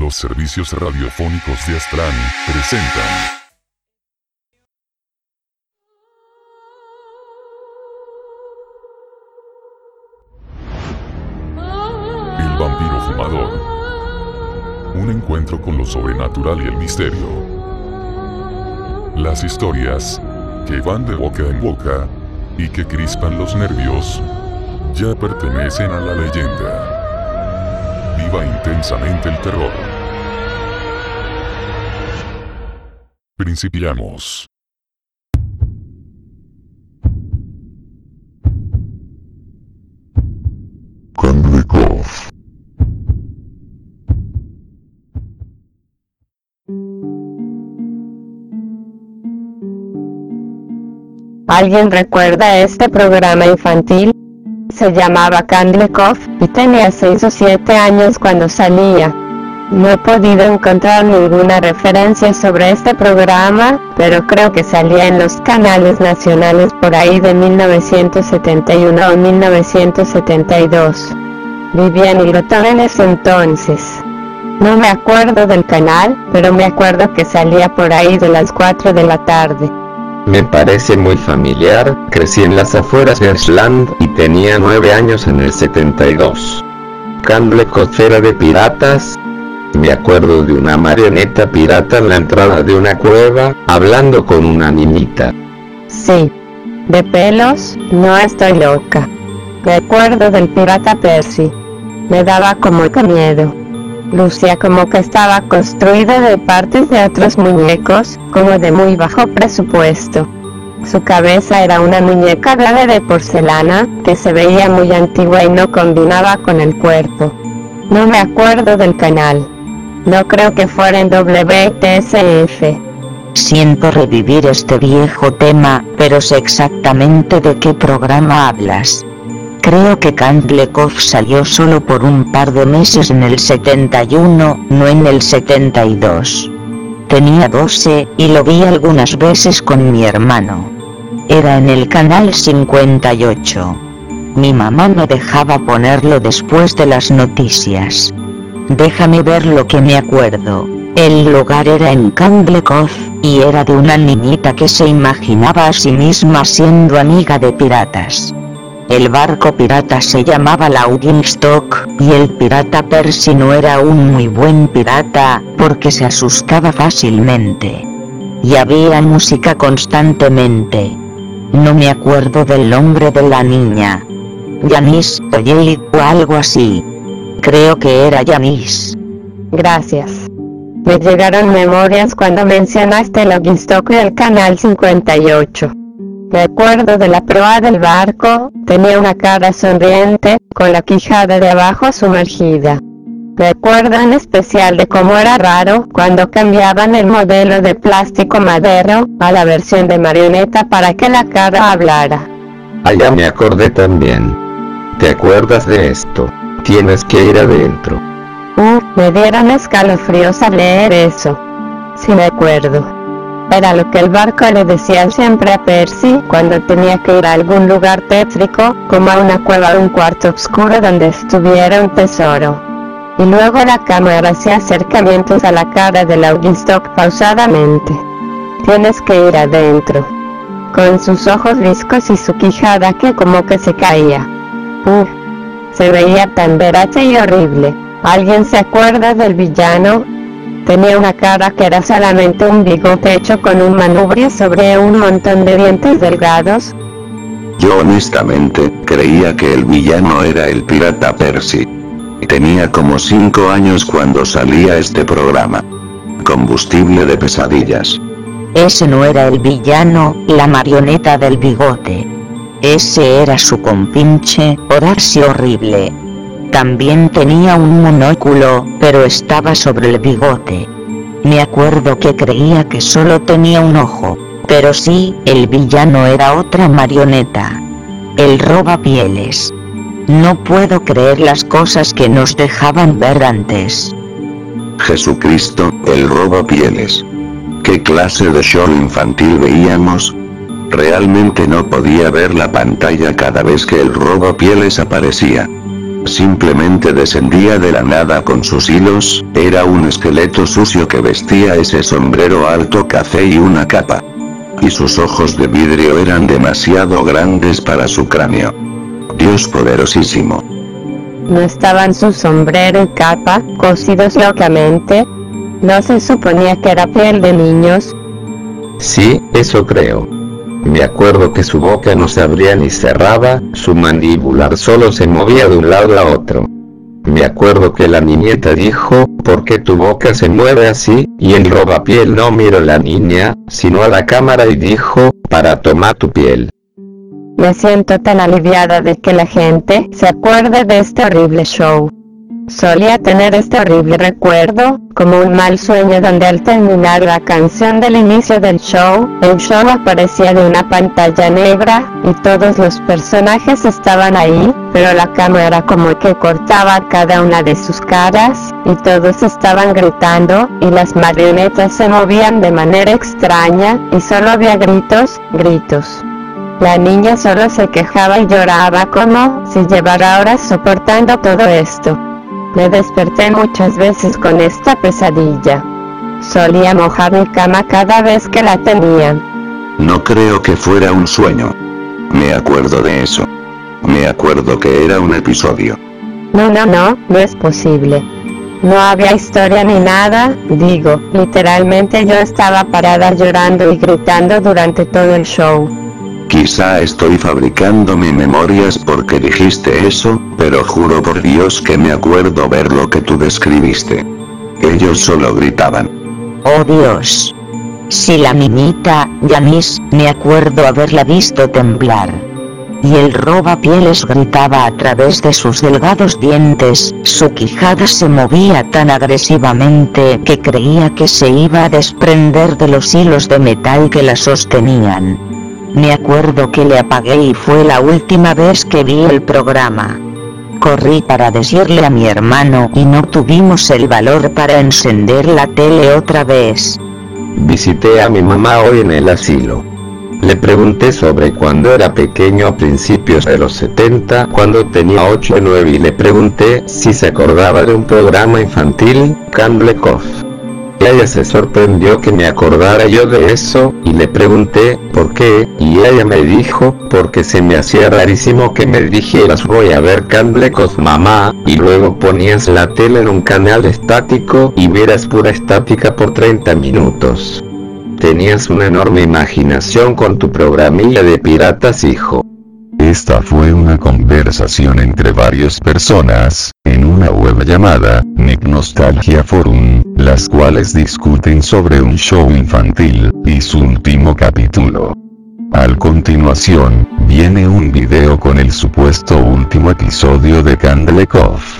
Los servicios radiofónicos de Astran presentan. El vampiro fumador. Un encuentro con lo sobrenatural y el misterio. Las historias que van de boca en boca y que crispan los nervios ya pertenecen a la leyenda. Viva intensamente el terror. Principiamos. ¿Alguien recuerda este programa infantil? Se llamaba Kandlikov y tenía 6 o 7 años cuando salía. No he podido encontrar ninguna referencia sobre este programa, pero creo que salía en los canales nacionales por ahí de 1971 o 1972. Vivía en Irotón en ese entonces. No me acuerdo del canal, pero me acuerdo que salía por ahí de las 4 de la tarde. Me parece muy familiar, crecí en las afueras de Ashland y tenía 9 años en el 72. Camble Cofera de Piratas. Me acuerdo de una marioneta pirata en la entrada de una cueva, hablando con una niñita. Sí. De pelos, no estoy loca. Me acuerdo del pirata Percy. Me daba como que miedo. Lucía como que estaba construida de partes de otros muñecos, como de muy bajo presupuesto. Su cabeza era una muñeca grave de porcelana, que se veía muy antigua y no combinaba con el cuerpo. No me acuerdo del canal. No creo que fuera en WTSF. Siento revivir este viejo tema, pero sé exactamente de qué programa hablas. Creo que Kandlekov salió solo por un par de meses en el 71, no en el 72. Tenía 12, y lo vi algunas veces con mi hermano. Era en el canal 58. Mi mamá no dejaba ponerlo después de las noticias. Déjame ver lo que me acuerdo. El lugar era en Kandlekov, y era de una niñita que se imaginaba a sí misma siendo amiga de piratas. El barco pirata se llamaba Stock, y el pirata Percy no era un muy buen pirata, porque se asustaba fácilmente. Y había música constantemente. No me acuerdo del nombre de la niña. Yanis o o algo así. Creo que era Yanis. Gracias. Me llegaron memorias cuando mencionaste Stock y el canal 58. Me acuerdo de la proa del barco, tenía una cara sonriente, con la quijada de abajo sumergida. Me acuerdo en especial de cómo era raro cuando cambiaban el modelo de plástico madero a la versión de marioneta para que la cara hablara. Allá me acordé también. ¿Te acuerdas de esto? Tienes que ir adentro. Uf, me dieron escalofríos al leer eso. Sí me acuerdo. Era lo que el barco le decía siempre a Percy cuando tenía que ir a algún lugar tétrico, como a una cueva o un cuarto oscuro donde estuviera un tesoro. Y luego la cámara hacía acercamientos a la cara de Laugenstock pausadamente. Tienes que ir adentro. Con sus ojos viscos y su quijada que como que se caía. Uf, se veía tan verache y horrible. ¿Alguien se acuerda del villano? Tenía una cara que era solamente un bigote hecho con un manubrio sobre un montón de dientes delgados. Yo honestamente, creía que el villano era el pirata Percy. Tenía como 5 años cuando salía este programa. Combustible de pesadillas. Ese no era el villano, la marioneta del bigote. Ese era su compinche, Horacio Horrible. También tenía un monóculo, pero estaba sobre el bigote. Me acuerdo que creía que solo tenía un ojo, pero sí, el villano era otra marioneta. El roba pieles. No puedo creer las cosas que nos dejaban ver antes. Jesucristo, el roba pieles. ¿Qué clase de show infantil veíamos? Realmente no podía ver la pantalla cada vez que el roba pieles aparecía. Simplemente descendía de la nada con sus hilos, era un esqueleto sucio que vestía ese sombrero alto café y una capa. Y sus ojos de vidrio eran demasiado grandes para su cráneo. Dios poderosísimo. ¿No estaban su sombrero y capa cosidos locamente? ¿No se suponía que era piel de niños? Sí, eso creo. Me acuerdo que su boca no se abría ni cerraba, su mandíbular solo se movía de un lado a otro. Me acuerdo que la niñeta dijo, ¿por qué tu boca se mueve así? Y el robapiel no miró a la niña, sino a la cámara y dijo, para tomar tu piel. Me siento tan aliviada de que la gente se acuerde de este horrible show. Solía tener este horrible recuerdo, como un mal sueño donde al terminar la canción del inicio del show, el show aparecía de una pantalla negra y todos los personajes estaban ahí, pero la cámara como que cortaba cada una de sus caras y todos estaban gritando y las marionetas se movían de manera extraña y solo había gritos, gritos. La niña solo se quejaba y lloraba como si llevara horas soportando todo esto. Me desperté muchas veces con esta pesadilla. Solía mojar mi cama cada vez que la tenía. No creo que fuera un sueño. Me acuerdo de eso. Me acuerdo que era un episodio. No, no, no, no es posible. No había historia ni nada, digo, literalmente yo estaba parada llorando y gritando durante todo el show. Quizá estoy fabricándome memorias porque dijiste eso, pero juro por Dios que me acuerdo ver lo que tú describiste. Ellos solo gritaban. Oh Dios. Si la niñita, Yanis, me acuerdo haberla visto temblar. Y el roba pieles gritaba a través de sus delgados dientes, su quijada se movía tan agresivamente que creía que se iba a desprender de los hilos de metal que la sostenían. Me acuerdo que le apagué y fue la última vez que vi el programa. Corrí para decirle a mi hermano y no tuvimos el valor para encender la tele otra vez. Visité a mi mamá hoy en el asilo. Le pregunté sobre cuando era pequeño a principios de los 70, cuando tenía 8 o 9 y le pregunté si se acordaba de un programa infantil, Candlecoff. Ella se sorprendió que me acordara yo de eso, y le pregunté, ¿por qué? Y ella me dijo, porque se me hacía rarísimo que me dijeras voy a ver Candlecos mamá, y luego ponías la tele en un canal estático y vieras pura estática por 30 minutos. Tenías una enorme imaginación con tu programilla de piratas hijo. Esta fue una conversación entre varias personas, en una web llamada, Nick Nostalgia Forum, las cuales discuten sobre un show infantil, y su último capítulo. Al continuación, viene un video con el supuesto último episodio de Candlecoff. Go